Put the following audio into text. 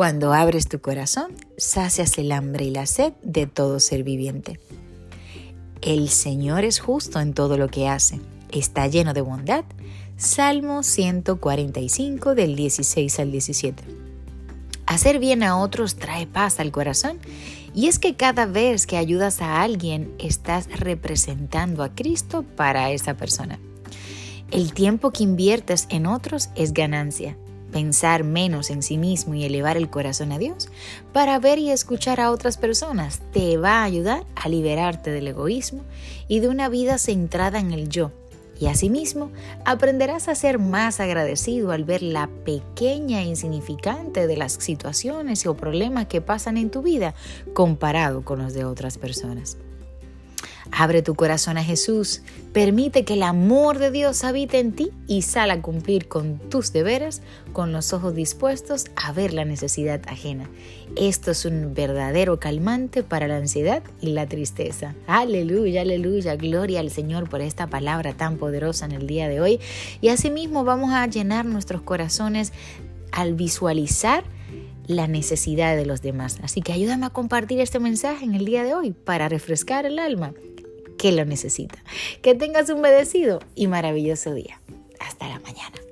Cuando abres tu corazón, sacias el hambre y la sed de todo ser viviente. El Señor es justo en todo lo que hace. Está lleno de bondad. Salmo 145 del 16 al 17. Hacer bien a otros trae paz al corazón y es que cada vez que ayudas a alguien estás representando a Cristo para esa persona. El tiempo que inviertes en otros es ganancia pensar menos en sí mismo y elevar el corazón a Dios para ver y escuchar a otras personas te va a ayudar a liberarte del egoísmo y de una vida centrada en el yo. Y asimismo, aprenderás a ser más agradecido al ver la pequeña e insignificante de las situaciones o problemas que pasan en tu vida comparado con los de otras personas. Abre tu corazón a Jesús, permite que el amor de Dios habite en ti y sal a cumplir con tus deberes con los ojos dispuestos a ver la necesidad ajena. Esto es un verdadero calmante para la ansiedad y la tristeza. Aleluya, aleluya, gloria al Señor por esta palabra tan poderosa en el día de hoy. Y asimismo vamos a llenar nuestros corazones al visualizar la necesidad de los demás. Así que ayúdame a compartir este mensaje en el día de hoy para refrescar el alma que lo necesita. Que tengas un bendecido y maravilloso día. Hasta la mañana.